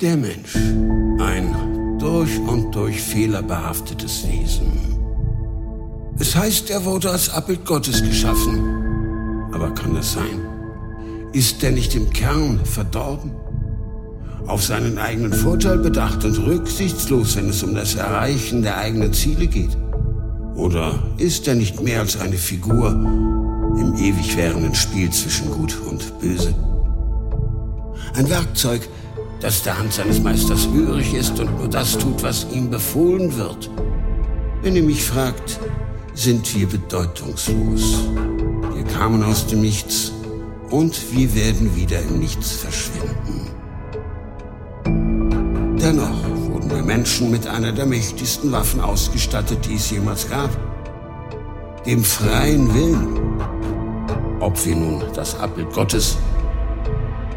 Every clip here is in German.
Der Mensch. Ein durch und durch fehlerbehaftetes Wesen. Es heißt, er wurde als Abbild Gottes geschaffen. Aber kann das sein? Ist er nicht im Kern verdorben? Auf seinen eigenen Vorteil bedacht und rücksichtslos, wenn es um das Erreichen der eigenen Ziele geht? Oder ist er nicht mehr als eine Figur im ewig währenden Spiel zwischen Gut und Böse? Ein Werkzeug, das der Hand seines Meisters hörig ist und nur das tut, was ihm befohlen wird. Wenn ihr mich fragt, sind wir bedeutungslos. Wir kamen aus dem Nichts und wir werden wieder im Nichts verschwinden. Dennoch wurden wir Menschen mit einer der mächtigsten Waffen ausgestattet, die es jemals gab. Dem freien Willen. Ob wir nun das Abbild Gottes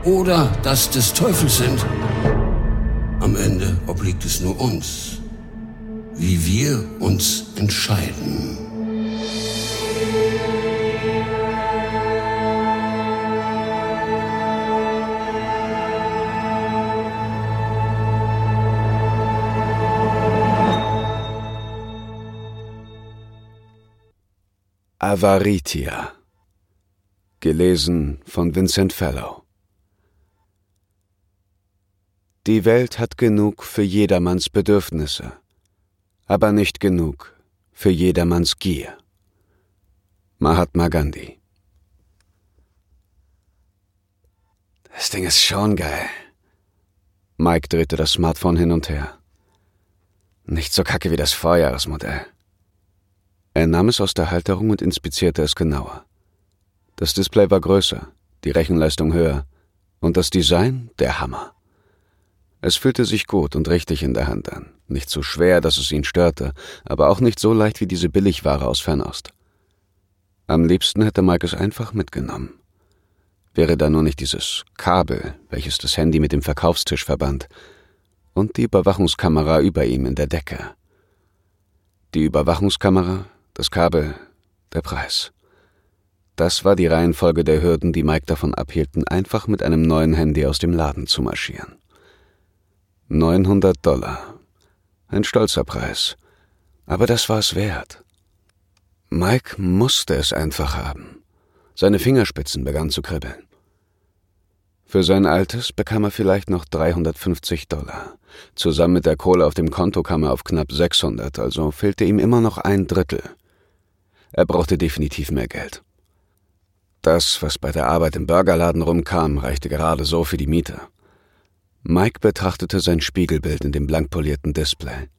oder das des Teufels sind. Am Ende obliegt es nur uns, wie wir uns entscheiden. Avaritia. Gelesen von Vincent Fellow. Die Welt hat genug für jedermanns Bedürfnisse, aber nicht genug für jedermanns Gier. Mahatma Gandhi. Das Ding ist schon geil. Mike drehte das Smartphone hin und her. Nicht so kacke wie das Vorjahresmodell. Er nahm es aus der Halterung und inspizierte es genauer. Das Display war größer, die Rechenleistung höher und das Design der Hammer. Es fühlte sich gut und richtig in der Hand an. Nicht so schwer, dass es ihn störte, aber auch nicht so leicht wie diese Billigware aus Fernost. Am liebsten hätte Mike es einfach mitgenommen. Wäre da nur nicht dieses Kabel, welches das Handy mit dem Verkaufstisch verband, und die Überwachungskamera über ihm in der Decke. Die Überwachungskamera das Kabel, der Preis. Das war die Reihenfolge der Hürden, die Mike davon abhielten, einfach mit einem neuen Handy aus dem Laden zu marschieren. 900 Dollar. Ein stolzer Preis. Aber das war es wert. Mike musste es einfach haben. Seine Fingerspitzen begannen zu kribbeln. Für sein Altes bekam er vielleicht noch 350 Dollar. Zusammen mit der Kohle auf dem Konto kam er auf knapp 600, also fehlte ihm immer noch ein Drittel. Er brauchte definitiv mehr Geld. Das, was bei der Arbeit im Burgerladen rumkam, reichte gerade so für die Miete. Mike betrachtete sein Spiegelbild in dem blank polierten Display.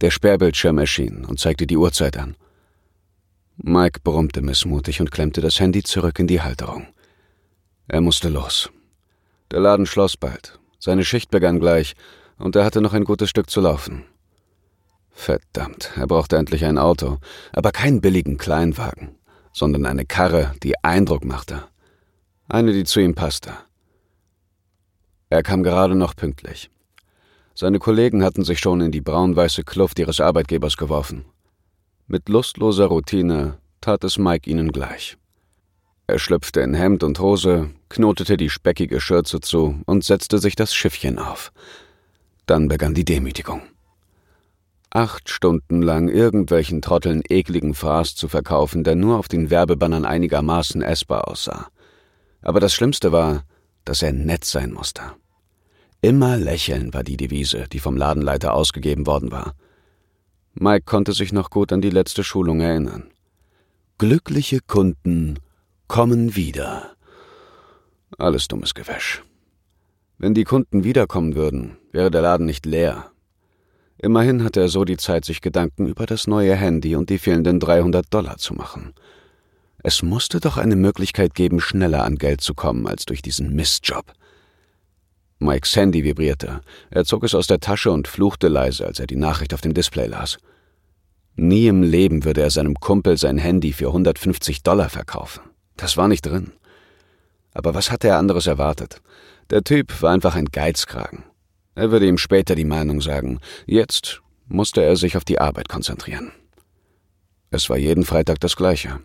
Der Sperrbildschirm erschien und zeigte die Uhrzeit an. Mike brummte missmutig und klemmte das Handy zurück in die Halterung. Er musste los. Der Laden schloss bald. Seine Schicht begann gleich, und er hatte noch ein gutes Stück zu laufen. Verdammt, er brauchte endlich ein Auto, aber keinen billigen Kleinwagen, sondern eine Karre, die Eindruck machte. Eine, die zu ihm passte. Er kam gerade noch pünktlich. Seine Kollegen hatten sich schon in die braun-weiße Kluft ihres Arbeitgebers geworfen. Mit lustloser Routine tat es Mike ihnen gleich. Er schlüpfte in Hemd und Hose, knotete die speckige Schürze zu und setzte sich das Schiffchen auf. Dann begann die Demütigung acht Stunden lang irgendwelchen Trotteln ekligen Fraß zu verkaufen, der nur auf den Werbebannern einigermaßen essbar aussah. Aber das Schlimmste war, dass er nett sein musste. Immer lächeln war die Devise, die vom Ladenleiter ausgegeben worden war. Mike konnte sich noch gut an die letzte Schulung erinnern. Glückliche Kunden kommen wieder. Alles dummes Gewäsch. Wenn die Kunden wiederkommen würden, wäre der Laden nicht leer, Immerhin hatte er so die Zeit, sich Gedanken über das neue Handy und die fehlenden 300 Dollar zu machen. Es musste doch eine Möglichkeit geben, schneller an Geld zu kommen als durch diesen Mistjob. Mikes Handy vibrierte. Er zog es aus der Tasche und fluchte leise, als er die Nachricht auf dem Display las. Nie im Leben würde er seinem Kumpel sein Handy für 150 Dollar verkaufen. Das war nicht drin. Aber was hatte er anderes erwartet? Der Typ war einfach ein Geizkragen. Er würde ihm später die Meinung sagen. Jetzt musste er sich auf die Arbeit konzentrieren. Es war jeden Freitag das gleiche.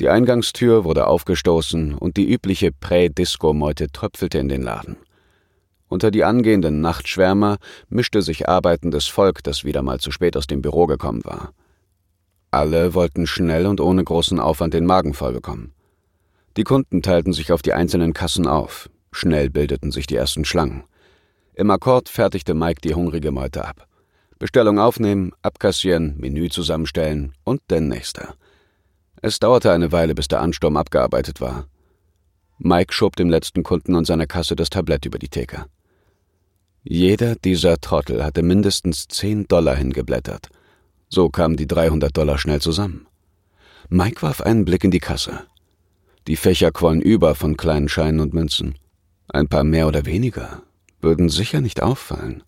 Die Eingangstür wurde aufgestoßen und die übliche Prä-Disco-Meute tröpfelte in den Laden. Unter die angehenden Nachtschwärmer mischte sich arbeitendes Volk, das wieder mal zu spät aus dem Büro gekommen war. Alle wollten schnell und ohne großen Aufwand den Magen voll bekommen. Die Kunden teilten sich auf die einzelnen Kassen auf. Schnell bildeten sich die ersten Schlangen. Im Akkord fertigte Mike die hungrige Meute ab. Bestellung aufnehmen, abkassieren, Menü zusammenstellen und der nächste. Es dauerte eine Weile, bis der Ansturm abgearbeitet war. Mike schob dem letzten Kunden an seiner Kasse das Tablett über die Theke. Jeder dieser Trottel hatte mindestens 10 Dollar hingeblättert. So kamen die 300 Dollar schnell zusammen. Mike warf einen Blick in die Kasse. Die Fächer quollen über von kleinen Scheinen und Münzen. Ein paar mehr oder weniger würden sicher nicht auffallen.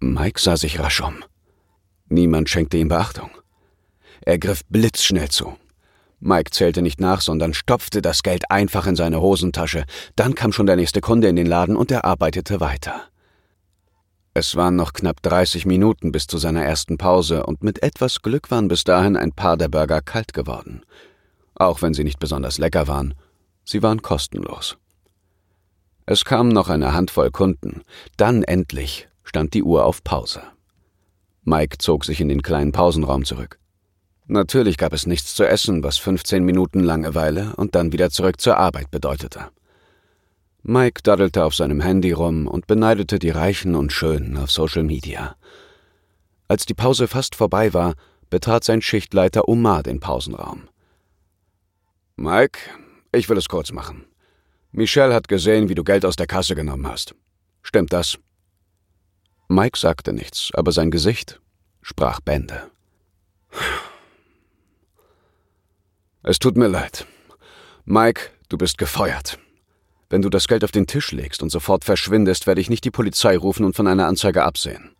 Mike sah sich rasch um. Niemand schenkte ihm Beachtung. Er griff blitzschnell zu. Mike zählte nicht nach, sondern stopfte das Geld einfach in seine Hosentasche. Dann kam schon der nächste Kunde in den Laden und er arbeitete weiter. Es waren noch knapp 30 Minuten bis zu seiner ersten Pause und mit etwas Glück waren bis dahin ein paar der Burger kalt geworden. Auch wenn sie nicht besonders lecker waren, sie waren kostenlos. Es kamen noch eine Handvoll Kunden, dann endlich stand die Uhr auf Pause. Mike zog sich in den kleinen Pausenraum zurück. Natürlich gab es nichts zu essen, was 15 Minuten Langeweile und dann wieder zurück zur Arbeit bedeutete. Mike daddelte auf seinem Handy rum und beneidete die Reichen und Schönen auf Social Media. Als die Pause fast vorbei war, betrat sein Schichtleiter Omar den Pausenraum. Mike, ich will es kurz machen. Michelle hat gesehen, wie du Geld aus der Kasse genommen hast. Stimmt das? Mike sagte nichts, aber sein Gesicht sprach Bände. Es tut mir leid. Mike, du bist gefeuert. Wenn du das Geld auf den Tisch legst und sofort verschwindest, werde ich nicht die Polizei rufen und von einer Anzeige absehen.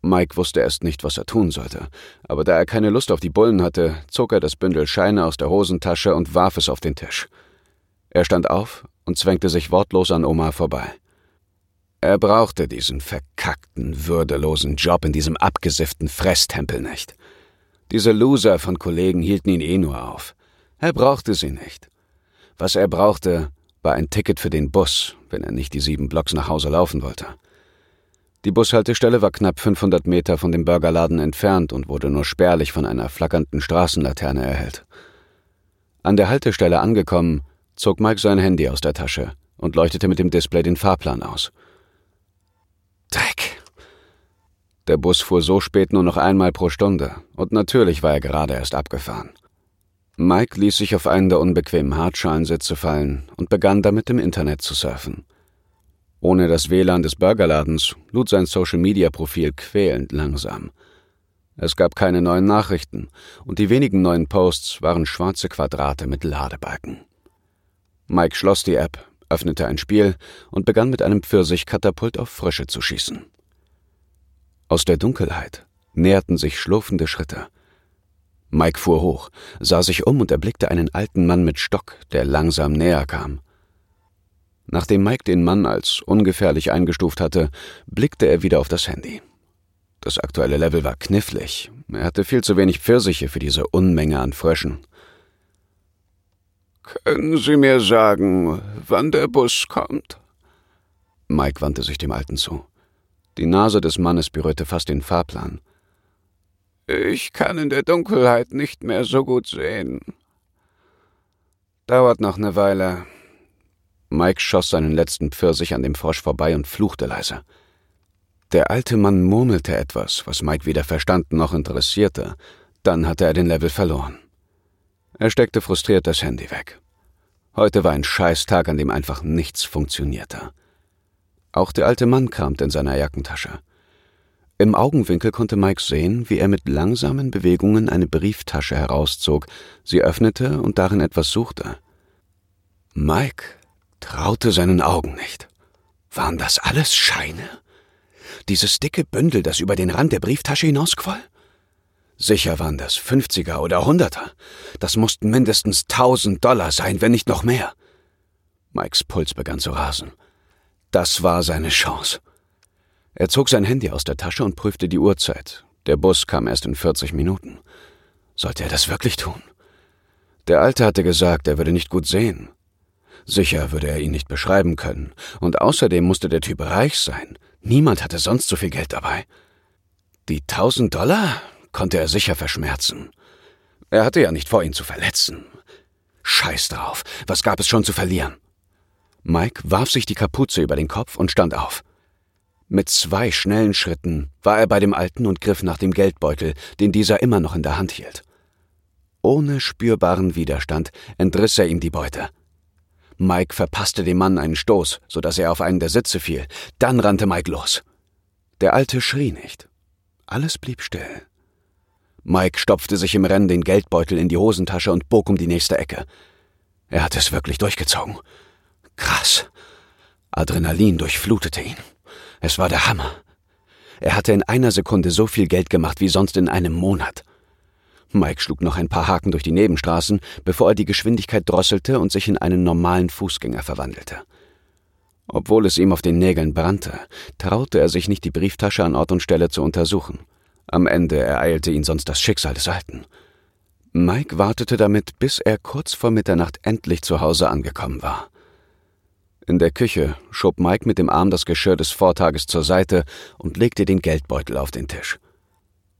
Mike wusste erst nicht, was er tun sollte, aber da er keine Lust auf die Bullen hatte, zog er das Bündel Scheine aus der Hosentasche und warf es auf den Tisch. Er stand auf und zwängte sich wortlos an Omar vorbei. Er brauchte diesen verkackten, würdelosen Job in diesem abgesifften Fresstempel nicht. Diese Loser von Kollegen hielten ihn eh nur auf. Er brauchte sie nicht. Was er brauchte, war ein Ticket für den Bus, wenn er nicht die sieben Blocks nach Hause laufen wollte. Die Bushaltestelle war knapp 500 Meter von dem Burgerladen entfernt und wurde nur spärlich von einer flackernden Straßenlaterne erhellt. An der Haltestelle angekommen, zog Mike sein Handy aus der Tasche und leuchtete mit dem Display den Fahrplan aus. Dreck! Der Bus fuhr so spät nur noch einmal pro Stunde, und natürlich war er gerade erst abgefahren. Mike ließ sich auf einen der unbequemen Hartschalensitze fallen und begann damit im Internet zu surfen. Ohne das WLAN des Burgerladens lud sein Social-Media-Profil quälend langsam. Es gab keine neuen Nachrichten, und die wenigen neuen Posts waren schwarze Quadrate mit Ladebalken. Mike schloss die App, öffnete ein Spiel und begann mit einem Pfirsich-Katapult auf Frösche zu schießen. Aus der Dunkelheit näherten sich schlurfende Schritte – Mike fuhr hoch, sah sich um und erblickte einen alten Mann mit Stock, der langsam näher kam. Nachdem Mike den Mann als ungefährlich eingestuft hatte, blickte er wieder auf das Handy. Das aktuelle Level war knifflig. Er hatte viel zu wenig Pfirsiche für diese Unmenge an Fröschen. Können Sie mir sagen, wann der Bus kommt? Mike wandte sich dem Alten zu. Die Nase des Mannes berührte fast den Fahrplan. Ich kann in der Dunkelheit nicht mehr so gut sehen. Dauert noch eine Weile. Mike schoss seinen letzten Pfirsich an dem Frosch vorbei und fluchte leise. Der alte Mann murmelte etwas, was Mike weder verstanden noch interessierte. Dann hatte er den Level verloren. Er steckte frustriert das Handy weg. Heute war ein Scheißtag, an dem einfach nichts funktionierte. Auch der alte Mann kramte in seiner Jackentasche. Im Augenwinkel konnte Mike sehen, wie er mit langsamen Bewegungen eine Brieftasche herauszog, sie öffnete und darin etwas suchte. Mike traute seinen Augen nicht. Waren das alles Scheine? Dieses dicke Bündel, das über den Rand der Brieftasche hinausquoll? Sicher waren das Fünfziger oder Hunderter. Das mussten mindestens tausend Dollar sein, wenn nicht noch mehr. Mikes Puls begann zu rasen. Das war seine Chance. Er zog sein Handy aus der Tasche und prüfte die Uhrzeit. Der Bus kam erst in 40 Minuten. Sollte er das wirklich tun? Der Alte hatte gesagt, er würde nicht gut sehen. Sicher würde er ihn nicht beschreiben können, und außerdem musste der Typ reich sein. Niemand hatte sonst so viel Geld dabei. Die tausend Dollar konnte er sicher verschmerzen. Er hatte ja nicht vor, ihn zu verletzen. Scheiß drauf, was gab es schon zu verlieren? Mike warf sich die Kapuze über den Kopf und stand auf. Mit zwei schnellen Schritten war er bei dem Alten und griff nach dem Geldbeutel, den dieser immer noch in der Hand hielt. Ohne spürbaren Widerstand entriss er ihm die Beute. Mike verpasste dem Mann einen Stoß, so dass er auf einen der Sitze fiel. Dann rannte Mike los. Der Alte schrie nicht. Alles blieb still. Mike stopfte sich im Rennen den Geldbeutel in die Hosentasche und bog um die nächste Ecke. Er hatte es wirklich durchgezogen. Krass. Adrenalin durchflutete ihn. Es war der Hammer. Er hatte in einer Sekunde so viel Geld gemacht wie sonst in einem Monat. Mike schlug noch ein paar Haken durch die Nebenstraßen, bevor er die Geschwindigkeit drosselte und sich in einen normalen Fußgänger verwandelte. Obwohl es ihm auf den Nägeln brannte, traute er sich nicht, die Brieftasche an Ort und Stelle zu untersuchen. Am Ende ereilte ihn sonst das Schicksal des Alten. Mike wartete damit, bis er kurz vor Mitternacht endlich zu Hause angekommen war. In der Küche schob Mike mit dem Arm das Geschirr des Vortages zur Seite und legte den Geldbeutel auf den Tisch.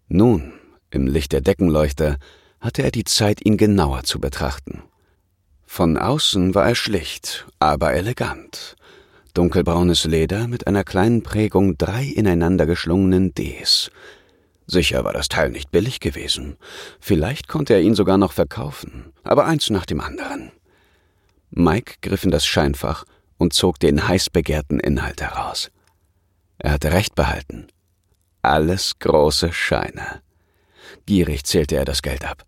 Nun, im Licht der Deckenleuchter, hatte er die Zeit, ihn genauer zu betrachten. Von außen war er schlicht, aber elegant. Dunkelbraunes Leder mit einer kleinen Prägung drei ineinander geschlungenen Ds. Sicher war das Teil nicht billig gewesen. Vielleicht konnte er ihn sogar noch verkaufen, aber eins nach dem anderen. Mike griff in das Scheinfach und zog den heiß begehrten Inhalt heraus. Er hatte recht behalten. Alles große Scheine. Gierig zählte er das Geld ab.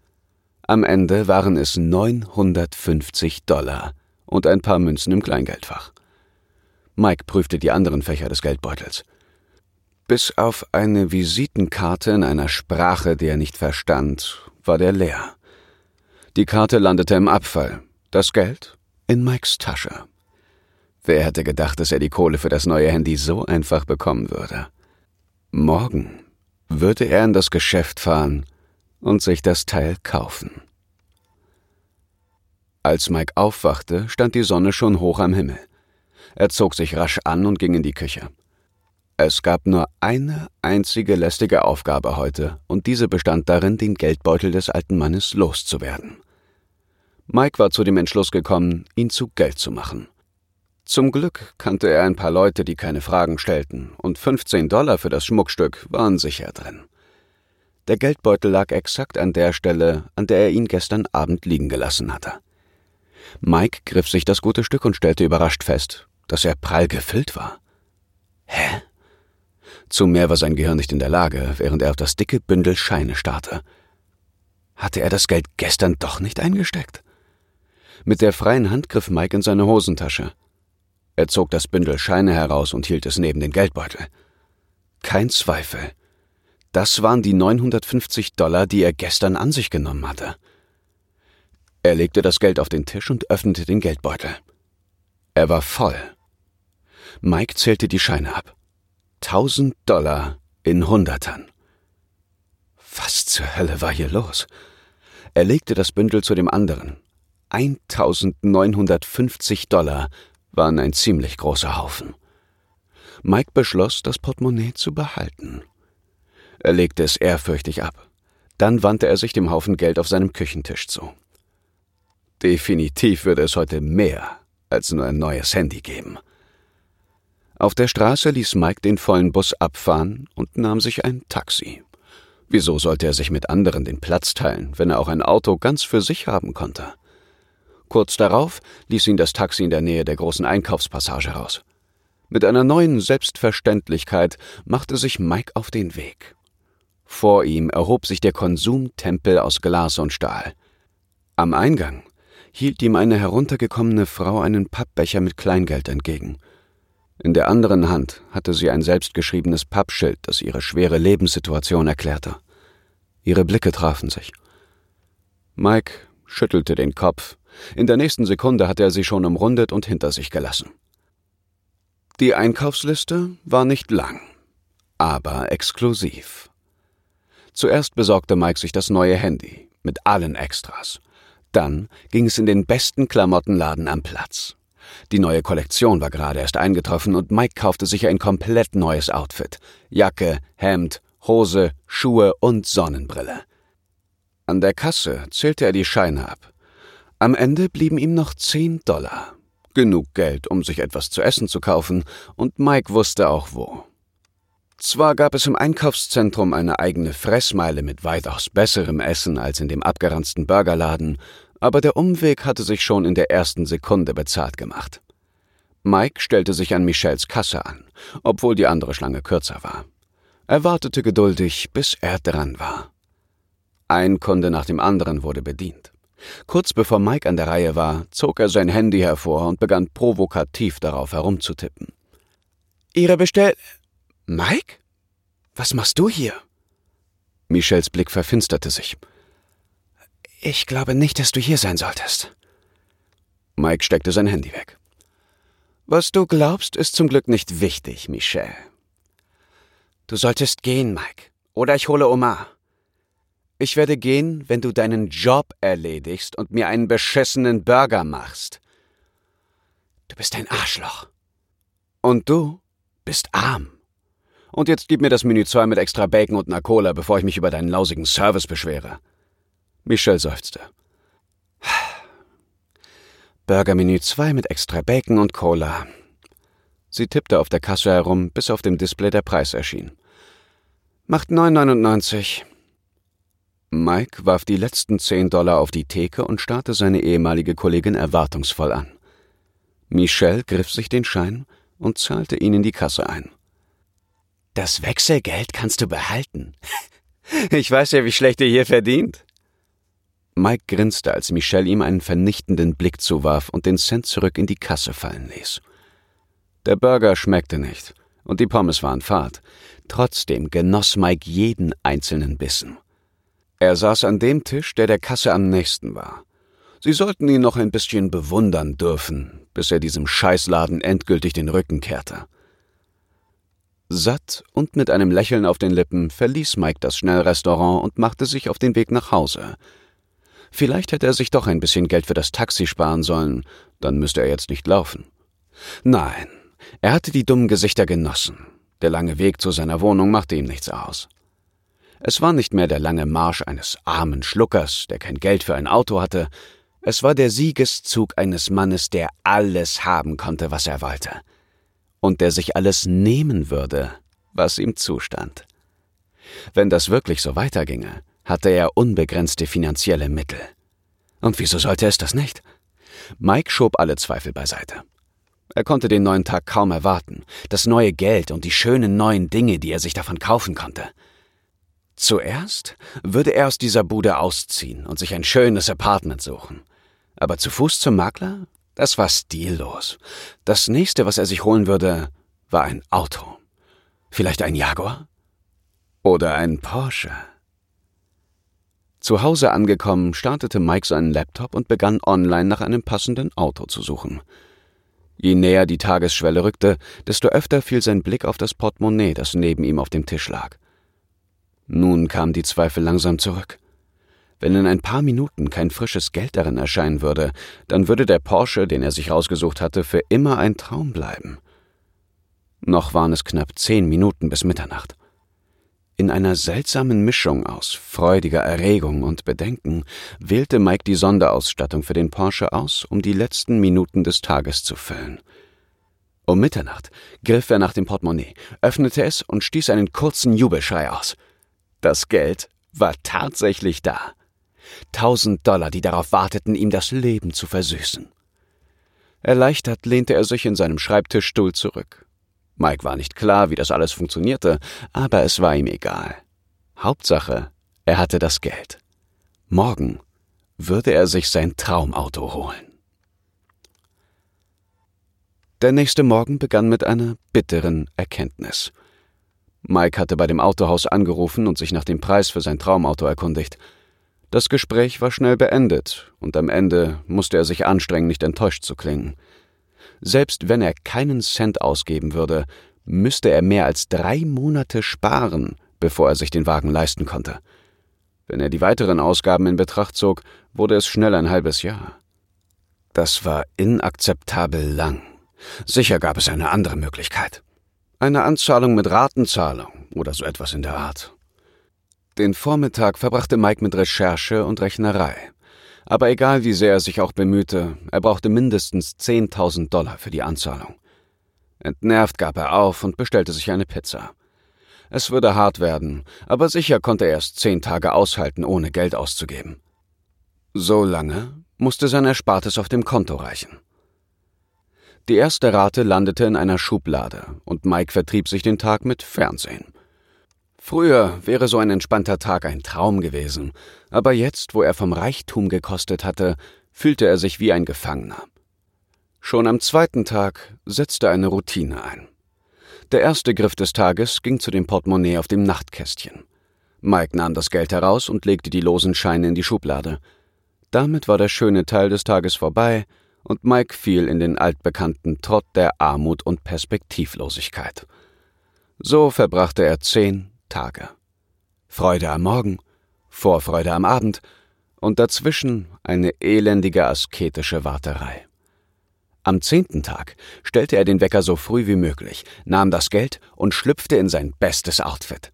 Am Ende waren es 950 Dollar und ein paar Münzen im Kleingeldfach. Mike prüfte die anderen Fächer des Geldbeutels. Bis auf eine Visitenkarte in einer Sprache, die er nicht verstand, war der leer. Die Karte landete im Abfall, das Geld in Mikes Tasche. Wer hätte gedacht, dass er die Kohle für das neue Handy so einfach bekommen würde? Morgen würde er in das Geschäft fahren und sich das Teil kaufen. Als Mike aufwachte, stand die Sonne schon hoch am Himmel. Er zog sich rasch an und ging in die Küche. Es gab nur eine einzige lästige Aufgabe heute, und diese bestand darin, den Geldbeutel des alten Mannes loszuwerden. Mike war zu dem Entschluss gekommen, ihn zu Geld zu machen. Zum Glück kannte er ein paar Leute, die keine Fragen stellten, und 15 Dollar für das Schmuckstück waren sicher drin. Der Geldbeutel lag exakt an der Stelle, an der er ihn gestern Abend liegen gelassen hatte. Mike griff sich das gute Stück und stellte überrascht fest, dass er prall gefüllt war. Hä? Zu mehr war sein Gehirn nicht in der Lage, während er auf das dicke Bündel Scheine starrte. Hatte er das Geld gestern doch nicht eingesteckt? Mit der freien Hand griff Mike in seine Hosentasche. Er zog das Bündel Scheine heraus und hielt es neben den Geldbeutel. Kein Zweifel. Das waren die 950 Dollar, die er gestern an sich genommen hatte. Er legte das Geld auf den Tisch und öffnete den Geldbeutel. Er war voll. Mike zählte die Scheine ab. Tausend Dollar in Hundertern. Was zur Hölle war hier los? Er legte das Bündel zu dem anderen. 1950 Dollar waren ein ziemlich großer Haufen. Mike beschloss, das Portemonnaie zu behalten. Er legte es ehrfürchtig ab. Dann wandte er sich dem Haufen Geld auf seinem Küchentisch zu. Definitiv würde es heute mehr als nur ein neues Handy geben. Auf der Straße ließ Mike den vollen Bus abfahren und nahm sich ein Taxi. Wieso sollte er sich mit anderen den Platz teilen, wenn er auch ein Auto ganz für sich haben konnte? Kurz darauf ließ ihn das Taxi in der Nähe der großen Einkaufspassage raus. Mit einer neuen Selbstverständlichkeit machte sich Mike auf den Weg. Vor ihm erhob sich der Konsumtempel aus Glas und Stahl. Am Eingang hielt ihm eine heruntergekommene Frau einen Pappbecher mit Kleingeld entgegen. In der anderen Hand hatte sie ein selbstgeschriebenes Pappschild, das ihre schwere Lebenssituation erklärte. Ihre Blicke trafen sich. Mike schüttelte den Kopf, in der nächsten Sekunde hatte er sie schon umrundet und hinter sich gelassen. Die Einkaufsliste war nicht lang, aber exklusiv. Zuerst besorgte Mike sich das neue Handy mit allen Extras. Dann ging es in den besten Klamottenladen am Platz. Die neue Kollektion war gerade erst eingetroffen und Mike kaufte sich ein komplett neues Outfit. Jacke, Hemd, Hose, Schuhe und Sonnenbrille. An der Kasse zählte er die Scheine ab. Am Ende blieben ihm noch zehn Dollar. Genug Geld, um sich etwas zu essen zu kaufen, und Mike wusste auch wo. Zwar gab es im Einkaufszentrum eine eigene Fressmeile mit weitaus besserem Essen als in dem abgeranzten Burgerladen, aber der Umweg hatte sich schon in der ersten Sekunde bezahlt gemacht. Mike stellte sich an Michels Kasse an, obwohl die andere Schlange kürzer war. Er wartete geduldig, bis er dran war. Ein Kunde nach dem anderen wurde bedient. Kurz bevor Mike an der Reihe war, zog er sein Handy hervor und begann provokativ darauf herumzutippen. Ihre Bestell... Mike? Was machst du hier? Michels Blick verfinsterte sich. Ich glaube nicht, dass du hier sein solltest. Mike steckte sein Handy weg. Was du glaubst, ist zum Glück nicht wichtig, Michelle. Du solltest gehen, Mike. Oder ich hole Omar. Ich werde gehen, wenn du deinen Job erledigst und mir einen beschissenen Burger machst. Du bist ein Arschloch. Und du bist arm. Und jetzt gib mir das Menü 2 mit extra Bacon und einer Cola, bevor ich mich über deinen lausigen Service beschwere. Michelle seufzte. Burgermenü 2 mit extra Bacon und Cola. Sie tippte auf der Kasse herum, bis auf dem Display der Preis erschien. Macht 9,99. Mike warf die letzten 10 Dollar auf die Theke und starrte seine ehemalige Kollegin erwartungsvoll an. Michelle griff sich den Schein und zahlte ihn in die Kasse ein. Das Wechselgeld kannst du behalten. Ich weiß ja, wie schlecht ihr hier verdient. Mike grinste, als Michelle ihm einen vernichtenden Blick zuwarf und den Cent zurück in die Kasse fallen ließ. Der Burger schmeckte nicht und die Pommes waren fad. Trotzdem genoss Mike jeden einzelnen Bissen. Er saß an dem Tisch, der der Kasse am nächsten war. Sie sollten ihn noch ein bisschen bewundern dürfen, bis er diesem Scheißladen endgültig den Rücken kehrte. Satt und mit einem Lächeln auf den Lippen verließ Mike das Schnellrestaurant und machte sich auf den Weg nach Hause, Vielleicht hätte er sich doch ein bisschen Geld für das Taxi sparen sollen, dann müsste er jetzt nicht laufen. Nein, er hatte die dummen Gesichter genossen. Der lange Weg zu seiner Wohnung machte ihm nichts aus. Es war nicht mehr der lange Marsch eines armen Schluckers, der kein Geld für ein Auto hatte, es war der Siegeszug eines Mannes, der alles haben konnte, was er wollte, und der sich alles nehmen würde, was ihm zustand. Wenn das wirklich so weiterginge, hatte er unbegrenzte finanzielle Mittel. Und wieso sollte es das nicht? Mike schob alle Zweifel beiseite. Er konnte den neuen Tag kaum erwarten, das neue Geld und die schönen neuen Dinge, die er sich davon kaufen konnte. Zuerst würde er aus dieser Bude ausziehen und sich ein schönes Apartment suchen. Aber zu Fuß zum Makler? Das war stillos. Das nächste, was er sich holen würde, war ein Auto. Vielleicht ein Jaguar? Oder ein Porsche? Zu Hause angekommen, startete Mike seinen Laptop und begann online nach einem passenden Auto zu suchen. Je näher die Tagesschwelle rückte, desto öfter fiel sein Blick auf das Portemonnaie, das neben ihm auf dem Tisch lag. Nun kamen die Zweifel langsam zurück. Wenn in ein paar Minuten kein frisches Geld darin erscheinen würde, dann würde der Porsche, den er sich rausgesucht hatte, für immer ein Traum bleiben. Noch waren es knapp zehn Minuten bis Mitternacht. In einer seltsamen Mischung aus freudiger Erregung und Bedenken wählte Mike die Sonderausstattung für den Porsche aus, um die letzten Minuten des Tages zu füllen. Um Mitternacht griff er nach dem Portemonnaie, öffnete es und stieß einen kurzen Jubelschrei aus. Das Geld war tatsächlich da. Tausend Dollar, die darauf warteten, ihm das Leben zu versüßen. Erleichtert lehnte er sich in seinem Schreibtischstuhl zurück. Mike war nicht klar, wie das alles funktionierte, aber es war ihm egal. Hauptsache, er hatte das Geld. Morgen würde er sich sein Traumauto holen. Der nächste Morgen begann mit einer bitteren Erkenntnis. Mike hatte bei dem Autohaus angerufen und sich nach dem Preis für sein Traumauto erkundigt. Das Gespräch war schnell beendet, und am Ende musste er sich anstrengen, nicht enttäuscht zu klingen. Selbst wenn er keinen Cent ausgeben würde, müsste er mehr als drei Monate sparen, bevor er sich den Wagen leisten konnte. Wenn er die weiteren Ausgaben in Betracht zog, wurde es schnell ein halbes Jahr. Das war inakzeptabel lang. Sicher gab es eine andere Möglichkeit. Eine Anzahlung mit Ratenzahlung oder so etwas in der Art. Den Vormittag verbrachte Mike mit Recherche und Rechnerei. Aber egal wie sehr er sich auch bemühte, er brauchte mindestens 10.000 Dollar für die Anzahlung. Entnervt gab er auf und bestellte sich eine Pizza. Es würde hart werden, aber sicher konnte er es zehn Tage aushalten, ohne Geld auszugeben. So lange musste sein Erspartes auf dem Konto reichen. Die erste Rate landete in einer Schublade und Mike vertrieb sich den Tag mit Fernsehen. Früher wäre so ein entspannter Tag ein Traum gewesen, aber jetzt, wo er vom Reichtum gekostet hatte, fühlte er sich wie ein Gefangener. Schon am zweiten Tag setzte eine Routine ein. Der erste Griff des Tages ging zu dem Portemonnaie auf dem Nachtkästchen. Mike nahm das Geld heraus und legte die losen Scheine in die Schublade. Damit war der schöne Teil des Tages vorbei und Mike fiel in den altbekannten Trott der Armut und Perspektivlosigkeit. So verbrachte er zehn Tage. Freude am Morgen, Vorfreude am Abend und dazwischen eine elendige asketische Warterei. Am zehnten Tag stellte er den Wecker so früh wie möglich, nahm das Geld und schlüpfte in sein bestes Outfit.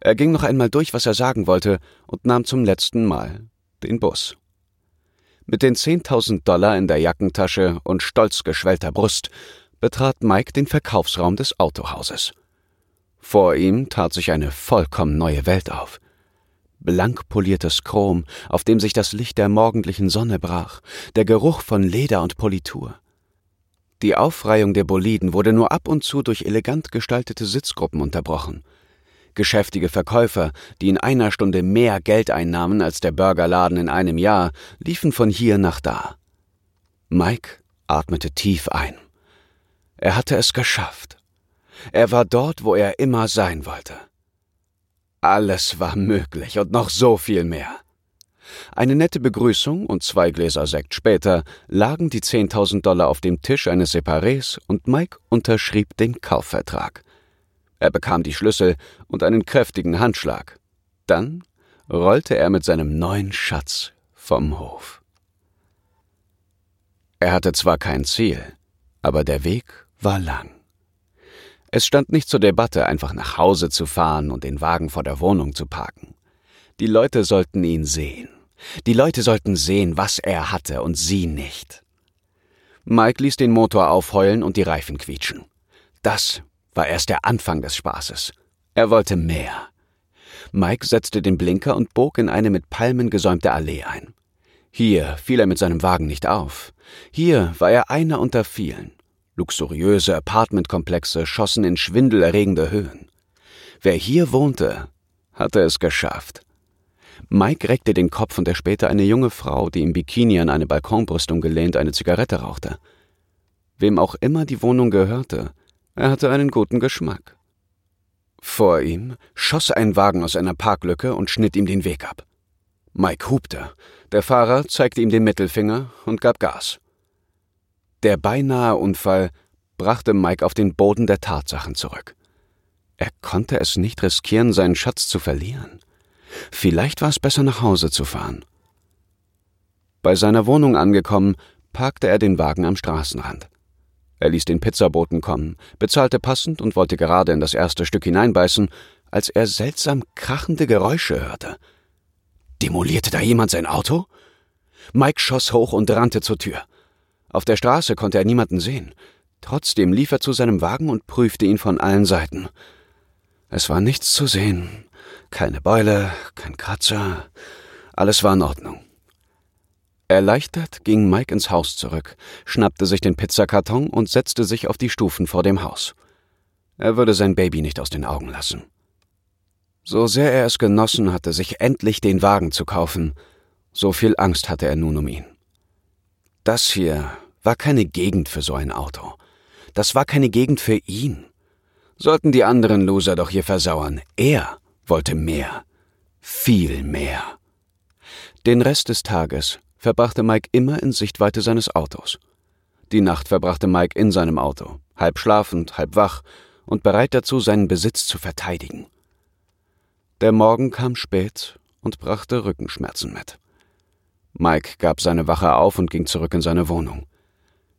Er ging noch einmal durch, was er sagen wollte, und nahm zum letzten Mal den Bus. Mit den 10.000 Dollar in der Jackentasche und stolz geschwellter Brust betrat Mike den Verkaufsraum des Autohauses. Vor ihm tat sich eine vollkommen neue Welt auf. Blank poliertes Chrom, auf dem sich das Licht der morgendlichen Sonne brach, der Geruch von Leder und Politur. Die Aufreihung der Boliden wurde nur ab und zu durch elegant gestaltete Sitzgruppen unterbrochen – Geschäftige Verkäufer, die in einer Stunde mehr Geld einnahmen als der Burgerladen in einem Jahr, liefen von hier nach da. Mike atmete tief ein. Er hatte es geschafft. Er war dort, wo er immer sein wollte. Alles war möglich und noch so viel mehr. Eine nette Begrüßung und zwei Gläser Sekt später lagen die 10.000 Dollar auf dem Tisch eines Separés und Mike unterschrieb den Kaufvertrag. Er bekam die Schlüssel und einen kräftigen Handschlag. Dann rollte er mit seinem neuen Schatz vom Hof. Er hatte zwar kein Ziel, aber der Weg war lang. Es stand nicht zur Debatte, einfach nach Hause zu fahren und den Wagen vor der Wohnung zu parken. Die Leute sollten ihn sehen. Die Leute sollten sehen, was er hatte und sie nicht. Mike ließ den Motor aufheulen und die Reifen quietschen. Das war erst der Anfang des Spaßes. Er wollte mehr. Mike setzte den Blinker und bog in eine mit Palmen gesäumte Allee ein. Hier fiel er mit seinem Wagen nicht auf. Hier war er einer unter vielen. Luxuriöse Apartmentkomplexe schossen in schwindelerregende Höhen. Wer hier wohnte, hatte es geschafft. Mike reckte den Kopf und erspähte eine junge Frau, die im Bikini an eine Balkonbrüstung gelehnt eine Zigarette rauchte. Wem auch immer die Wohnung gehörte, er hatte einen guten Geschmack. Vor ihm schoss ein Wagen aus einer Parklücke und schnitt ihm den Weg ab. Mike hupte. Der Fahrer zeigte ihm den Mittelfinger und gab Gas. Der beinahe Unfall brachte Mike auf den Boden der Tatsachen zurück. Er konnte es nicht riskieren, seinen Schatz zu verlieren. Vielleicht war es besser, nach Hause zu fahren. Bei seiner Wohnung angekommen, parkte er den Wagen am Straßenrand. Er ließ den Pizzaboten kommen, bezahlte passend und wollte gerade in das erste Stück hineinbeißen, als er seltsam krachende Geräusche hörte. Demolierte da jemand sein Auto? Mike schoss hoch und rannte zur Tür. Auf der Straße konnte er niemanden sehen. Trotzdem lief er zu seinem Wagen und prüfte ihn von allen Seiten. Es war nichts zu sehen. Keine Beule, kein Kratzer. Alles war in Ordnung. Erleichtert ging Mike ins Haus zurück, schnappte sich den Pizzakarton und setzte sich auf die Stufen vor dem Haus. Er würde sein Baby nicht aus den Augen lassen. So sehr er es genossen hatte, sich endlich den Wagen zu kaufen, so viel Angst hatte er nun um ihn. Das hier war keine Gegend für so ein Auto. Das war keine Gegend für ihn. Sollten die anderen Loser doch hier versauern. Er wollte mehr. Viel mehr. Den Rest des Tages verbrachte Mike immer in Sichtweite seines Autos. Die Nacht verbrachte Mike in seinem Auto, halb schlafend, halb wach und bereit dazu, seinen Besitz zu verteidigen. Der Morgen kam spät und brachte Rückenschmerzen mit. Mike gab seine Wache auf und ging zurück in seine Wohnung.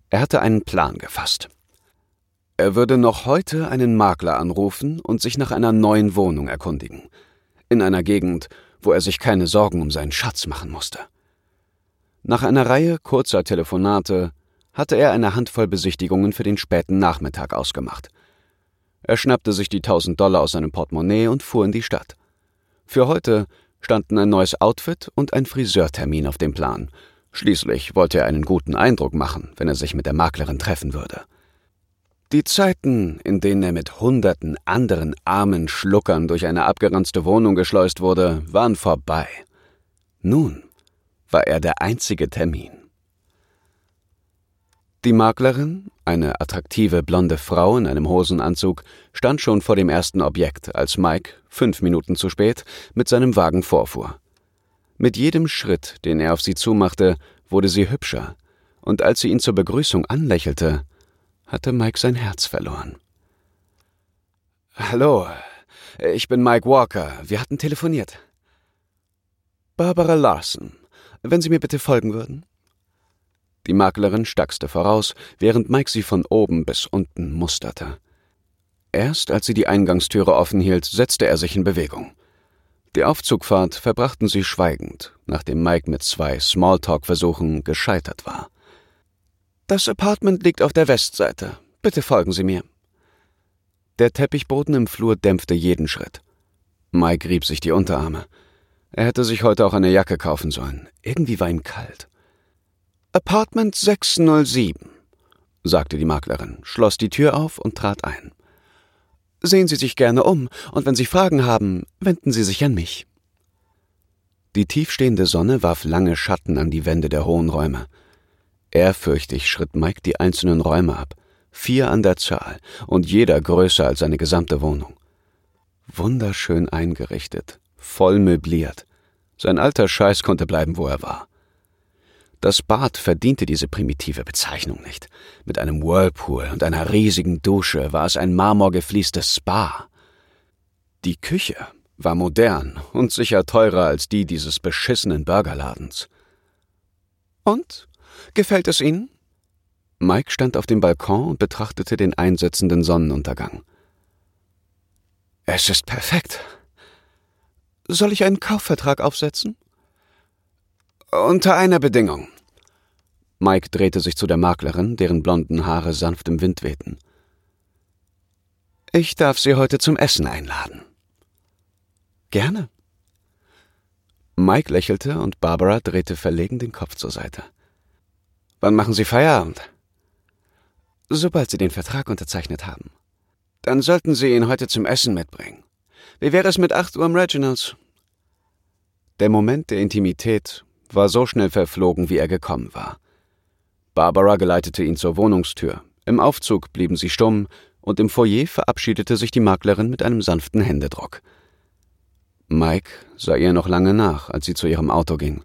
Er hatte einen Plan gefasst. Er würde noch heute einen Makler anrufen und sich nach einer neuen Wohnung erkundigen. In einer Gegend, wo er sich keine Sorgen um seinen Schatz machen musste. Nach einer Reihe kurzer Telefonate hatte er eine Handvoll Besichtigungen für den späten Nachmittag ausgemacht. Er schnappte sich die 1000 Dollar aus seinem Portemonnaie und fuhr in die Stadt. Für heute standen ein neues Outfit und ein Friseurtermin auf dem Plan. Schließlich wollte er einen guten Eindruck machen, wenn er sich mit der Maklerin treffen würde. Die Zeiten, in denen er mit hunderten anderen armen Schluckern durch eine abgeranzte Wohnung geschleust wurde, waren vorbei. Nun war er der einzige Termin. Die Maklerin, eine attraktive blonde Frau in einem Hosenanzug, stand schon vor dem ersten Objekt, als Mike, fünf Minuten zu spät, mit seinem Wagen vorfuhr. Mit jedem Schritt, den er auf sie zumachte, wurde sie hübscher, und als sie ihn zur Begrüßung anlächelte, hatte Mike sein Herz verloren. Hallo, ich bin Mike Walker. Wir hatten telefoniert. Barbara Larson. Wenn Sie mir bitte folgen würden? Die Maklerin stackste voraus, während Mike sie von oben bis unten musterte. Erst als sie die Eingangstüre offen hielt, setzte er sich in Bewegung. Die Aufzugfahrt verbrachten sie schweigend, nachdem Mike mit zwei Smalltalk-Versuchen gescheitert war. Das Apartment liegt auf der Westseite. Bitte folgen Sie mir. Der Teppichboden im Flur dämpfte jeden Schritt. Mike rieb sich die Unterarme. Er hätte sich heute auch eine Jacke kaufen sollen. Irgendwie war ihm kalt. Apartment 607, sagte die Maklerin, schloss die Tür auf und trat ein. Sehen Sie sich gerne um, und wenn Sie Fragen haben, wenden Sie sich an mich. Die tiefstehende Sonne warf lange Schatten an die Wände der hohen Räume. Ehrfürchtig schritt Mike die einzelnen Räume ab, vier an der Zahl und jeder größer als seine gesamte Wohnung. Wunderschön eingerichtet, voll möbliert. Sein alter Scheiß konnte bleiben, wo er war. Das Bad verdiente diese primitive Bezeichnung nicht. Mit einem Whirlpool und einer riesigen Dusche war es ein marmorgefliestes Spa. Die Küche war modern und sicher teurer als die dieses beschissenen Burgerladens. Und Gefällt es Ihnen? Mike stand auf dem Balkon und betrachtete den einsetzenden Sonnenuntergang. Es ist perfekt. Soll ich einen Kaufvertrag aufsetzen? Unter einer Bedingung. Mike drehte sich zu der Maklerin, deren blonden Haare sanft im Wind wehten. Ich darf Sie heute zum Essen einladen. Gerne. Mike lächelte und Barbara drehte verlegen den Kopf zur Seite. Wann machen Sie Feierabend? Sobald Sie den Vertrag unterzeichnet haben. Dann sollten Sie ihn heute zum Essen mitbringen. Wie wäre es mit acht Uhr im Reginalds? Der Moment der Intimität war so schnell verflogen, wie er gekommen war. Barbara geleitete ihn zur Wohnungstür. Im Aufzug blieben sie stumm, und im Foyer verabschiedete sich die Maklerin mit einem sanften Händedruck. Mike sah ihr noch lange nach, als sie zu ihrem Auto ging.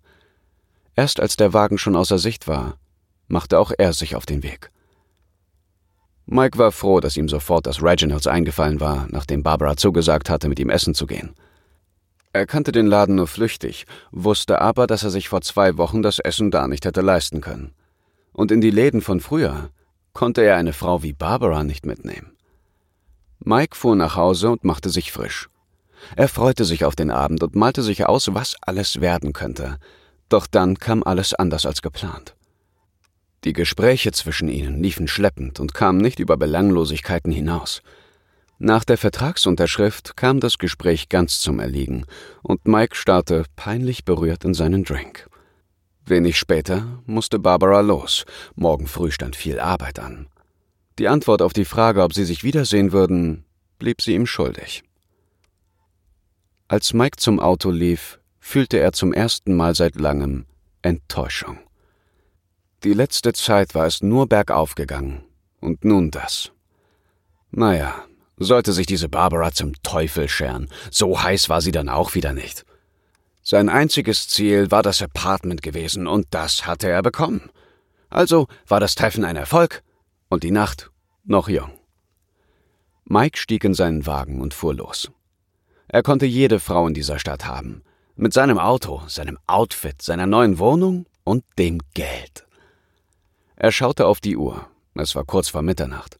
Erst als der Wagen schon außer Sicht war, machte auch er sich auf den Weg. Mike war froh, dass ihm sofort das Reginalds eingefallen war, nachdem Barbara zugesagt hatte, mit ihm essen zu gehen. Er kannte den Laden nur flüchtig, wusste aber, dass er sich vor zwei Wochen das Essen da nicht hätte leisten können. Und in die Läden von früher konnte er eine Frau wie Barbara nicht mitnehmen. Mike fuhr nach Hause und machte sich frisch. Er freute sich auf den Abend und malte sich aus, was alles werden könnte. Doch dann kam alles anders als geplant. Die Gespräche zwischen ihnen liefen schleppend und kamen nicht über Belanglosigkeiten hinaus. Nach der Vertragsunterschrift kam das Gespräch ganz zum Erliegen, und Mike starrte peinlich berührt in seinen Drink. Wenig später musste Barbara los, morgen früh stand viel Arbeit an. Die Antwort auf die Frage, ob sie sich wiedersehen würden, blieb sie ihm schuldig. Als Mike zum Auto lief, fühlte er zum ersten Mal seit langem Enttäuschung. Die letzte Zeit war es nur bergauf gegangen. Und nun das. Naja, sollte sich diese Barbara zum Teufel scheren. So heiß war sie dann auch wieder nicht. Sein einziges Ziel war das Apartment gewesen, und das hatte er bekommen. Also war das Treffen ein Erfolg und die Nacht noch jung. Mike stieg in seinen Wagen und fuhr los. Er konnte jede Frau in dieser Stadt haben. Mit seinem Auto, seinem Outfit, seiner neuen Wohnung und dem Geld. Er schaute auf die Uhr. Es war kurz vor Mitternacht.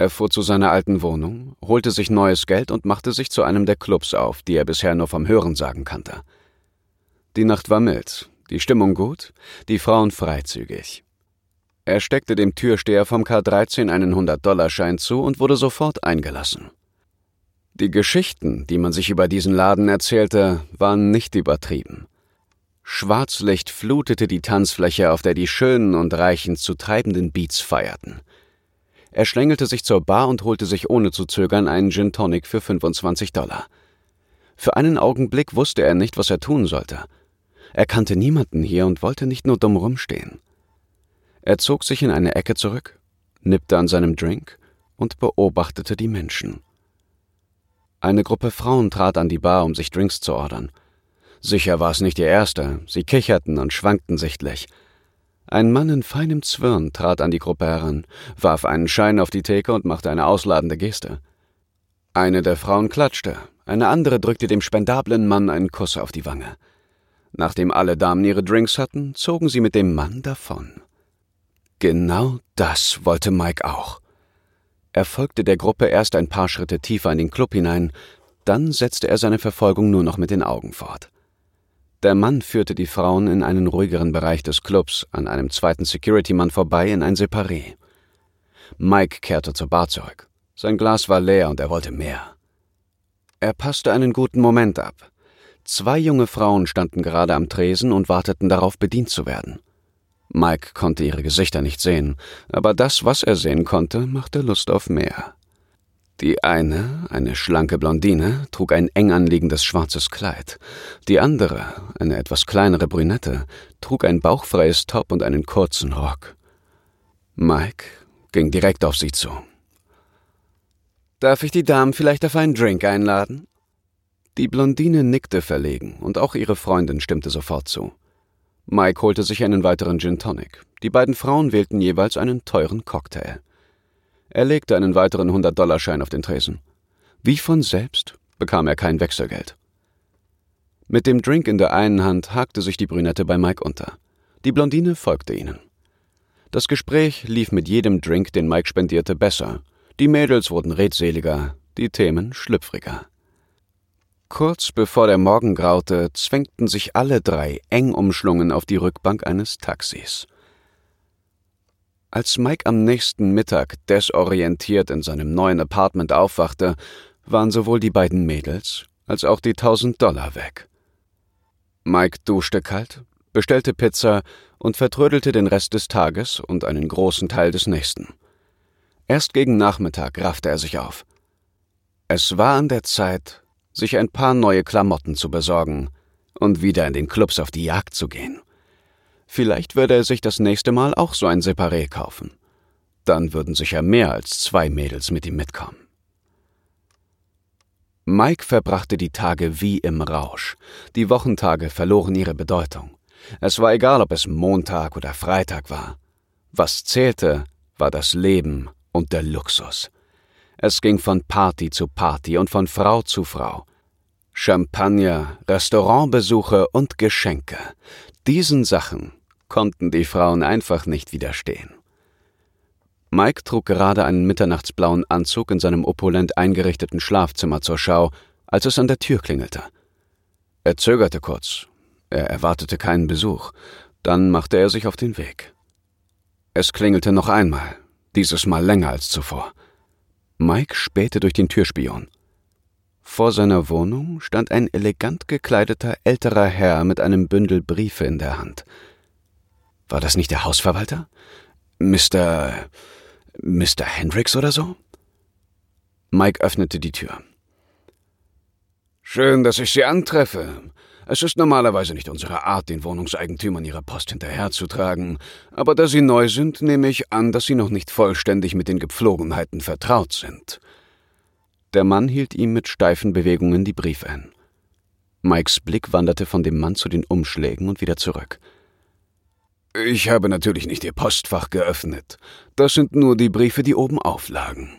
Er fuhr zu seiner alten Wohnung, holte sich neues Geld und machte sich zu einem der Clubs auf, die er bisher nur vom Hörensagen kannte. Die Nacht war mild, die Stimmung gut, die Frauen freizügig. Er steckte dem Türsteher vom K13 einen 100-Dollar-Schein zu und wurde sofort eingelassen. Die Geschichten, die man sich über diesen Laden erzählte, waren nicht übertrieben. Schwarzlicht flutete die Tanzfläche, auf der die Schönen und Reichen zu treibenden Beats feierten. Er schlängelte sich zur Bar und holte sich ohne zu zögern einen Gin Tonic für 25 Dollar. Für einen Augenblick wusste er nicht, was er tun sollte. Er kannte niemanden hier und wollte nicht nur dumm rumstehen. Er zog sich in eine Ecke zurück, nippte an seinem Drink und beobachtete die Menschen. Eine Gruppe Frauen trat an die Bar, um sich Drinks zu ordern. Sicher war es nicht ihr erster, sie kicherten und schwankten sichtlich. Ein Mann in feinem Zwirn trat an die Gruppe heran, warf einen Schein auf die Theke und machte eine ausladende Geste. Eine der Frauen klatschte, eine andere drückte dem spendablen Mann einen Kuss auf die Wange. Nachdem alle Damen ihre Drinks hatten, zogen sie mit dem Mann davon. Genau das wollte Mike auch. Er folgte der Gruppe erst ein paar Schritte tiefer in den Club hinein, dann setzte er seine Verfolgung nur noch mit den Augen fort. Der Mann führte die Frauen in einen ruhigeren Bereich des Clubs, an einem zweiten Security-Mann vorbei in ein Separé. Mike kehrte zur Bar zurück. Sein Glas war leer und er wollte mehr. Er passte einen guten Moment ab. Zwei junge Frauen standen gerade am Tresen und warteten darauf, bedient zu werden. Mike konnte ihre Gesichter nicht sehen, aber das, was er sehen konnte, machte Lust auf mehr. Die eine, eine schlanke Blondine, trug ein eng anliegendes schwarzes Kleid. Die andere, eine etwas kleinere Brünette, trug ein bauchfreies Top und einen kurzen Rock. Mike ging direkt auf sie zu. Darf ich die Damen vielleicht auf einen Drink einladen? Die Blondine nickte verlegen, und auch ihre Freundin stimmte sofort zu. Mike holte sich einen weiteren Gin Tonic. Die beiden Frauen wählten jeweils einen teuren Cocktail. Er legte einen weiteren 100-Dollar-Schein auf den Tresen. Wie von selbst bekam er kein Wechselgeld. Mit dem Drink in der einen Hand hakte sich die Brünette bei Mike unter. Die Blondine folgte ihnen. Das Gespräch lief mit jedem Drink, den Mike spendierte, besser. Die Mädels wurden redseliger, die Themen schlüpfriger. Kurz bevor der Morgen graute, zwängten sich alle drei eng umschlungen auf die Rückbank eines Taxis. Als Mike am nächsten Mittag desorientiert in seinem neuen Apartment aufwachte, waren sowohl die beiden Mädels als auch die tausend Dollar weg. Mike duschte kalt, bestellte Pizza und vertrödelte den Rest des Tages und einen großen Teil des nächsten. Erst gegen Nachmittag raffte er sich auf. Es war an der Zeit, sich ein paar neue Klamotten zu besorgen und wieder in den Clubs auf die Jagd zu gehen. Vielleicht würde er sich das nächste Mal auch so ein Separé kaufen. Dann würden sicher mehr als zwei Mädels mit ihm mitkommen. Mike verbrachte die Tage wie im Rausch. Die Wochentage verloren ihre Bedeutung. Es war egal, ob es Montag oder Freitag war. Was zählte, war das Leben und der Luxus. Es ging von Party zu Party und von Frau zu Frau. Champagner, Restaurantbesuche und Geschenke. Diesen Sachen konnten die Frauen einfach nicht widerstehen. Mike trug gerade einen mitternachtsblauen Anzug in seinem opulent eingerichteten Schlafzimmer zur Schau, als es an der Tür klingelte. Er zögerte kurz. Er erwartete keinen Besuch. Dann machte er sich auf den Weg. Es klingelte noch einmal, dieses Mal länger als zuvor. Mike spähte durch den Türspion. Vor seiner Wohnung stand ein elegant gekleideter älterer Herr mit einem Bündel Briefe in der Hand. War das nicht der Hausverwalter? Mr. Mr. Hendricks oder so? Mike öffnete die Tür. Schön, dass ich Sie antreffe. Es ist normalerweise nicht unsere Art, den Wohnungseigentümern ihre Post hinterherzutragen, aber da Sie neu sind, nehme ich an, dass Sie noch nicht vollständig mit den Gepflogenheiten vertraut sind. Der Mann hielt ihm mit steifen Bewegungen die Briefe hin. Mikes Blick wanderte von dem Mann zu den Umschlägen und wieder zurück. Ich habe natürlich nicht Ihr Postfach geöffnet. Das sind nur die Briefe, die oben auflagen.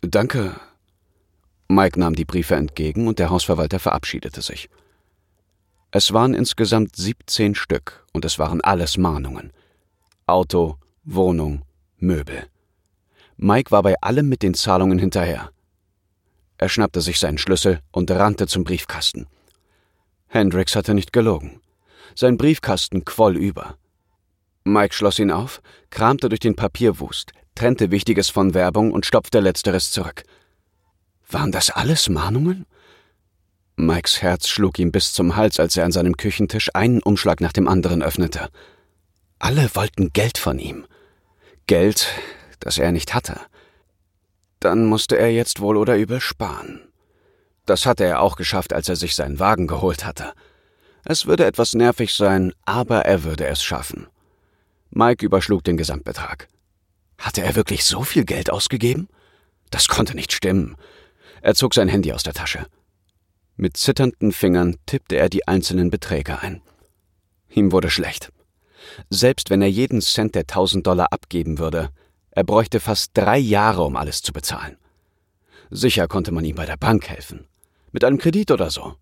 Danke. Mike nahm die Briefe entgegen und der Hausverwalter verabschiedete sich. Es waren insgesamt 17 Stück und es waren alles Mahnungen. Auto, Wohnung, Möbel. Mike war bei allem mit den Zahlungen hinterher. Er schnappte sich seinen Schlüssel und rannte zum Briefkasten. Hendrix hatte nicht gelogen. Sein Briefkasten quoll über. Mike schloss ihn auf, kramte durch den Papierwust, trennte Wichtiges von Werbung und stopfte Letzteres zurück. Waren das alles Mahnungen? Mikes Herz schlug ihm bis zum Hals, als er an seinem Küchentisch einen Umschlag nach dem anderen öffnete. Alle wollten Geld von ihm. Geld, das er nicht hatte. Dann musste er jetzt wohl oder übel sparen. Das hatte er auch geschafft, als er sich seinen Wagen geholt hatte. Es würde etwas nervig sein, aber er würde es schaffen. Mike überschlug den Gesamtbetrag. Hatte er wirklich so viel Geld ausgegeben? Das konnte nicht stimmen. Er zog sein Handy aus der Tasche. Mit zitternden Fingern tippte er die einzelnen Beträge ein. Ihm wurde schlecht. Selbst wenn er jeden Cent der tausend Dollar abgeben würde, er bräuchte fast drei Jahre, um alles zu bezahlen. Sicher konnte man ihm bei der Bank helfen. Mit einem Kredit oder so.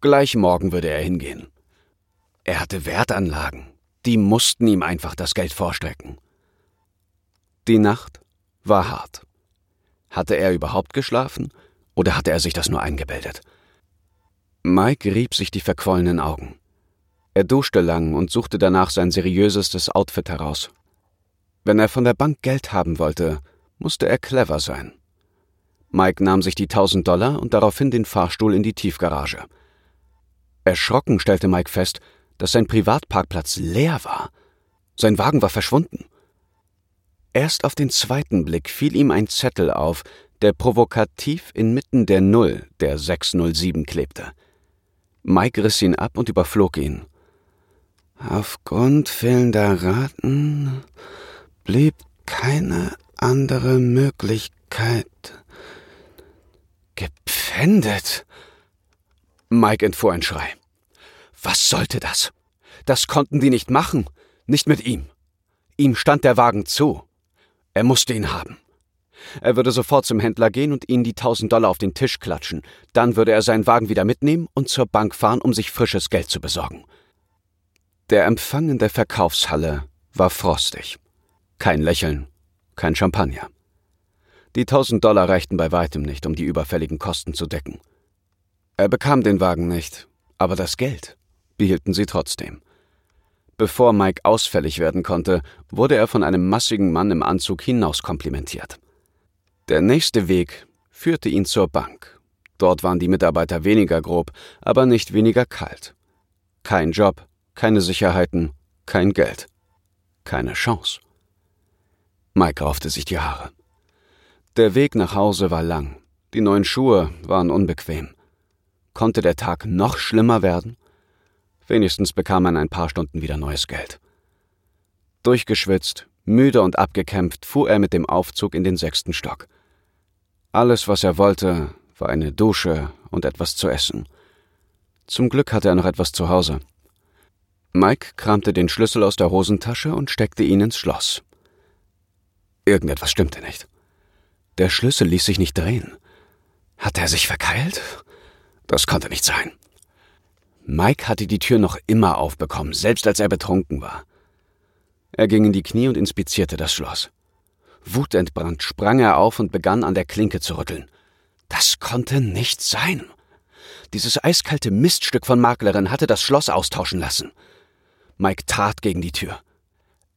Gleich morgen würde er hingehen. Er hatte Wertanlagen. Die mussten ihm einfach das Geld vorstrecken. Die Nacht war hart. Hatte er überhaupt geschlafen oder hatte er sich das nur eingebildet? Mike rieb sich die verquollenen Augen. Er duschte lang und suchte danach sein seriösestes Outfit heraus. Wenn er von der Bank Geld haben wollte, musste er clever sein. Mike nahm sich die 1000 Dollar und daraufhin den Fahrstuhl in die Tiefgarage. Erschrocken stellte Mike fest, dass sein Privatparkplatz leer war. Sein Wagen war verschwunden. Erst auf den zweiten Blick fiel ihm ein Zettel auf, der provokativ inmitten der Null der 607 klebte. Mike riss ihn ab und überflog ihn. Aufgrund fehlender Raten blieb keine andere Möglichkeit. Gepfändet! Mike entfuhr ein Schrei. Was sollte das? Das konnten die nicht machen. Nicht mit ihm. Ihm stand der Wagen zu. Er musste ihn haben. Er würde sofort zum Händler gehen und ihnen die tausend Dollar auf den Tisch klatschen. Dann würde er seinen Wagen wieder mitnehmen und zur Bank fahren, um sich frisches Geld zu besorgen. Der Empfang in der Verkaufshalle war frostig. Kein Lächeln, kein Champagner. Die tausend Dollar reichten bei weitem nicht, um die überfälligen Kosten zu decken. Er bekam den Wagen nicht, aber das Geld behielten sie trotzdem. Bevor Mike ausfällig werden konnte, wurde er von einem massigen Mann im Anzug hinaus komplimentiert. Der nächste Weg führte ihn zur Bank. Dort waren die Mitarbeiter weniger grob, aber nicht weniger kalt. Kein Job, keine Sicherheiten, kein Geld. Keine Chance. Mike raufte sich die Haare. Der Weg nach Hause war lang. Die neuen Schuhe waren unbequem. Konnte der Tag noch schlimmer werden? Wenigstens bekam man ein paar Stunden wieder neues Geld. Durchgeschwitzt, müde und abgekämpft fuhr er mit dem Aufzug in den sechsten Stock. Alles, was er wollte, war eine Dusche und etwas zu essen. Zum Glück hatte er noch etwas zu Hause. Mike kramte den Schlüssel aus der Hosentasche und steckte ihn ins Schloss. Irgendetwas stimmte nicht. Der Schlüssel ließ sich nicht drehen. Hatte er sich verkeilt? Das konnte nicht sein. Mike hatte die Tür noch immer aufbekommen, selbst als er betrunken war. Er ging in die Knie und inspizierte das Schloss. Wutentbrannt sprang er auf und begann an der Klinke zu rütteln. Das konnte nicht sein. Dieses eiskalte Miststück von Maklerin hatte das Schloss austauschen lassen. Mike trat gegen die Tür.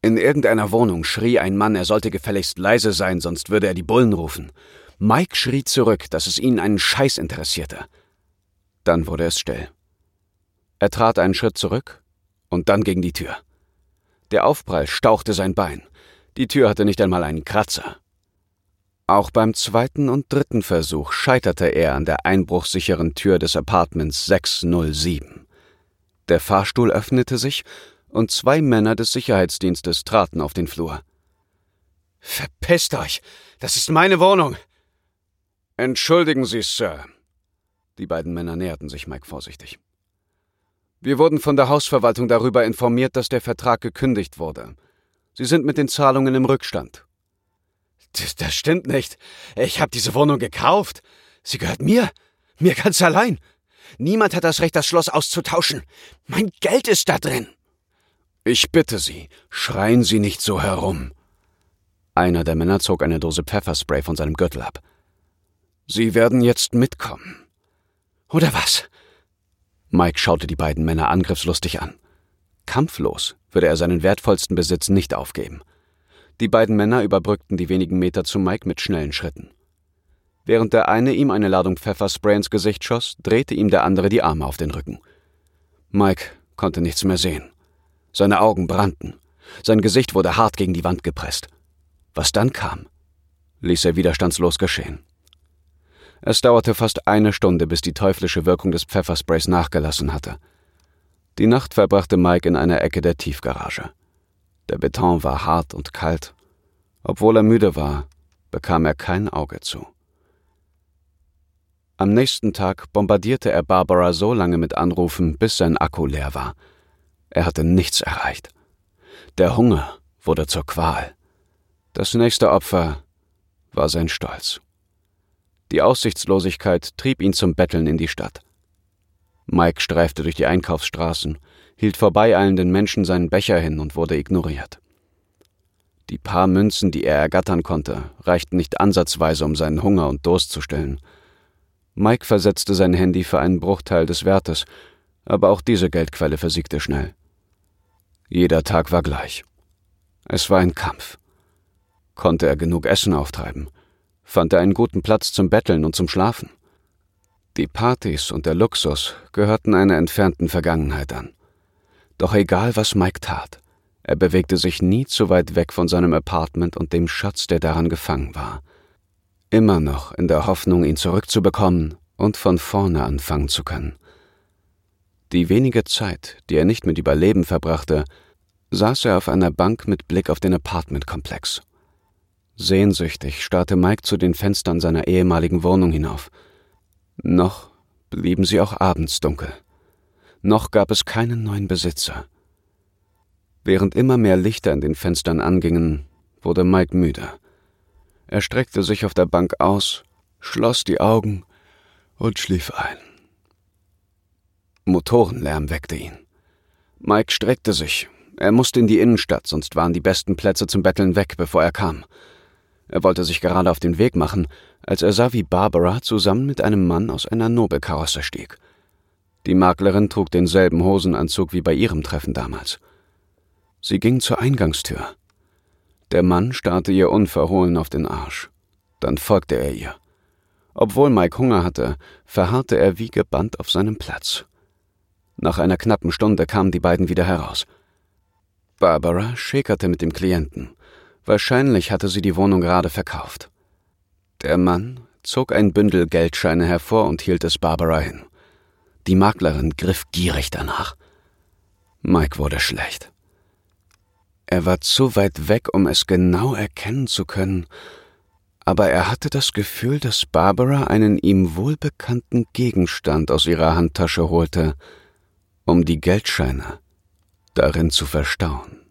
In irgendeiner Wohnung schrie ein Mann, er sollte gefälligst leise sein, sonst würde er die Bullen rufen. Mike schrie zurück, dass es ihn einen Scheiß interessierte. Dann wurde es still. Er trat einen Schritt zurück und dann gegen die Tür. Der Aufprall stauchte sein Bein. Die Tür hatte nicht einmal einen Kratzer. Auch beim zweiten und dritten Versuch scheiterte er an der einbruchsicheren Tür des Apartments 607. Der Fahrstuhl öffnete sich und zwei Männer des Sicherheitsdienstes traten auf den Flur. Verpisst euch! Das ist meine Wohnung! Entschuldigen Sie, Sir. Die beiden Männer näherten sich Mike vorsichtig. Wir wurden von der Hausverwaltung darüber informiert, dass der Vertrag gekündigt wurde. Sie sind mit den Zahlungen im Rückstand. Das, das stimmt nicht. Ich habe diese Wohnung gekauft. Sie gehört mir. Mir ganz allein. Niemand hat das Recht, das Schloss auszutauschen. Mein Geld ist da drin. Ich bitte Sie, schreien Sie nicht so herum. Einer der Männer zog eine Dose Pfefferspray von seinem Gürtel ab. Sie werden jetzt mitkommen. Oder was? Mike schaute die beiden Männer angriffslustig an. Kampflos würde er seinen wertvollsten Besitz nicht aufgeben. Die beiden Männer überbrückten die wenigen Meter zu Mike mit schnellen Schritten. Während der eine ihm eine Ladung Pfefferspray ins Gesicht schoss, drehte ihm der andere die Arme auf den Rücken. Mike konnte nichts mehr sehen. Seine Augen brannten. Sein Gesicht wurde hart gegen die Wand gepresst. Was dann kam, ließ er widerstandslos geschehen. Es dauerte fast eine Stunde, bis die teuflische Wirkung des Pfeffersprays nachgelassen hatte. Die Nacht verbrachte Mike in einer Ecke der Tiefgarage. Der Beton war hart und kalt. Obwohl er müde war, bekam er kein Auge zu. Am nächsten Tag bombardierte er Barbara so lange mit Anrufen, bis sein Akku leer war. Er hatte nichts erreicht. Der Hunger wurde zur Qual. Das nächste Opfer war sein Stolz. Die Aussichtslosigkeit trieb ihn zum Betteln in die Stadt. Mike streifte durch die Einkaufsstraßen, hielt vorbeieilenden Menschen seinen Becher hin und wurde ignoriert. Die paar Münzen, die er ergattern konnte, reichten nicht ansatzweise, um seinen Hunger und Durst zu stillen. Mike versetzte sein Handy für einen Bruchteil des Wertes, aber auch diese Geldquelle versiegte schnell. Jeder Tag war gleich. Es war ein Kampf. Konnte er genug Essen auftreiben? Fand er einen guten Platz zum Betteln und zum Schlafen. Die Partys und der Luxus gehörten einer entfernten Vergangenheit an. Doch egal, was Mike tat, er bewegte sich nie zu weit weg von seinem Apartment und dem Schatz, der daran gefangen war. Immer noch in der Hoffnung, ihn zurückzubekommen und von vorne anfangen zu können. Die wenige Zeit, die er nicht mit Überleben verbrachte, saß er auf einer Bank mit Blick auf den Apartmentkomplex. Sehnsüchtig starrte Mike zu den Fenstern seiner ehemaligen Wohnung hinauf. Noch blieben sie auch abends dunkel. Noch gab es keinen neuen Besitzer. Während immer mehr Lichter in den Fenstern angingen, wurde Mike müde. Er streckte sich auf der Bank aus, schloss die Augen und schlief ein. Motorenlärm weckte ihn. Mike streckte sich. Er musste in die Innenstadt, sonst waren die besten Plätze zum Betteln weg, bevor er kam. Er wollte sich gerade auf den Weg machen, als er sah, wie Barbara zusammen mit einem Mann aus einer Nobelkarosse stieg. Die Maklerin trug denselben Hosenanzug wie bei ihrem Treffen damals. Sie ging zur Eingangstür. Der Mann starrte ihr unverhohlen auf den Arsch. Dann folgte er ihr. Obwohl Mike Hunger hatte, verharrte er wie gebannt auf seinem Platz. Nach einer knappen Stunde kamen die beiden wieder heraus. Barbara schäkerte mit dem Klienten. Wahrscheinlich hatte sie die Wohnung gerade verkauft. Der Mann zog ein Bündel Geldscheine hervor und hielt es Barbara hin. Die Maklerin griff gierig danach. Mike wurde schlecht. Er war zu weit weg, um es genau erkennen zu können, aber er hatte das Gefühl, dass Barbara einen ihm wohlbekannten Gegenstand aus ihrer Handtasche holte, um die Geldscheine darin zu verstauen.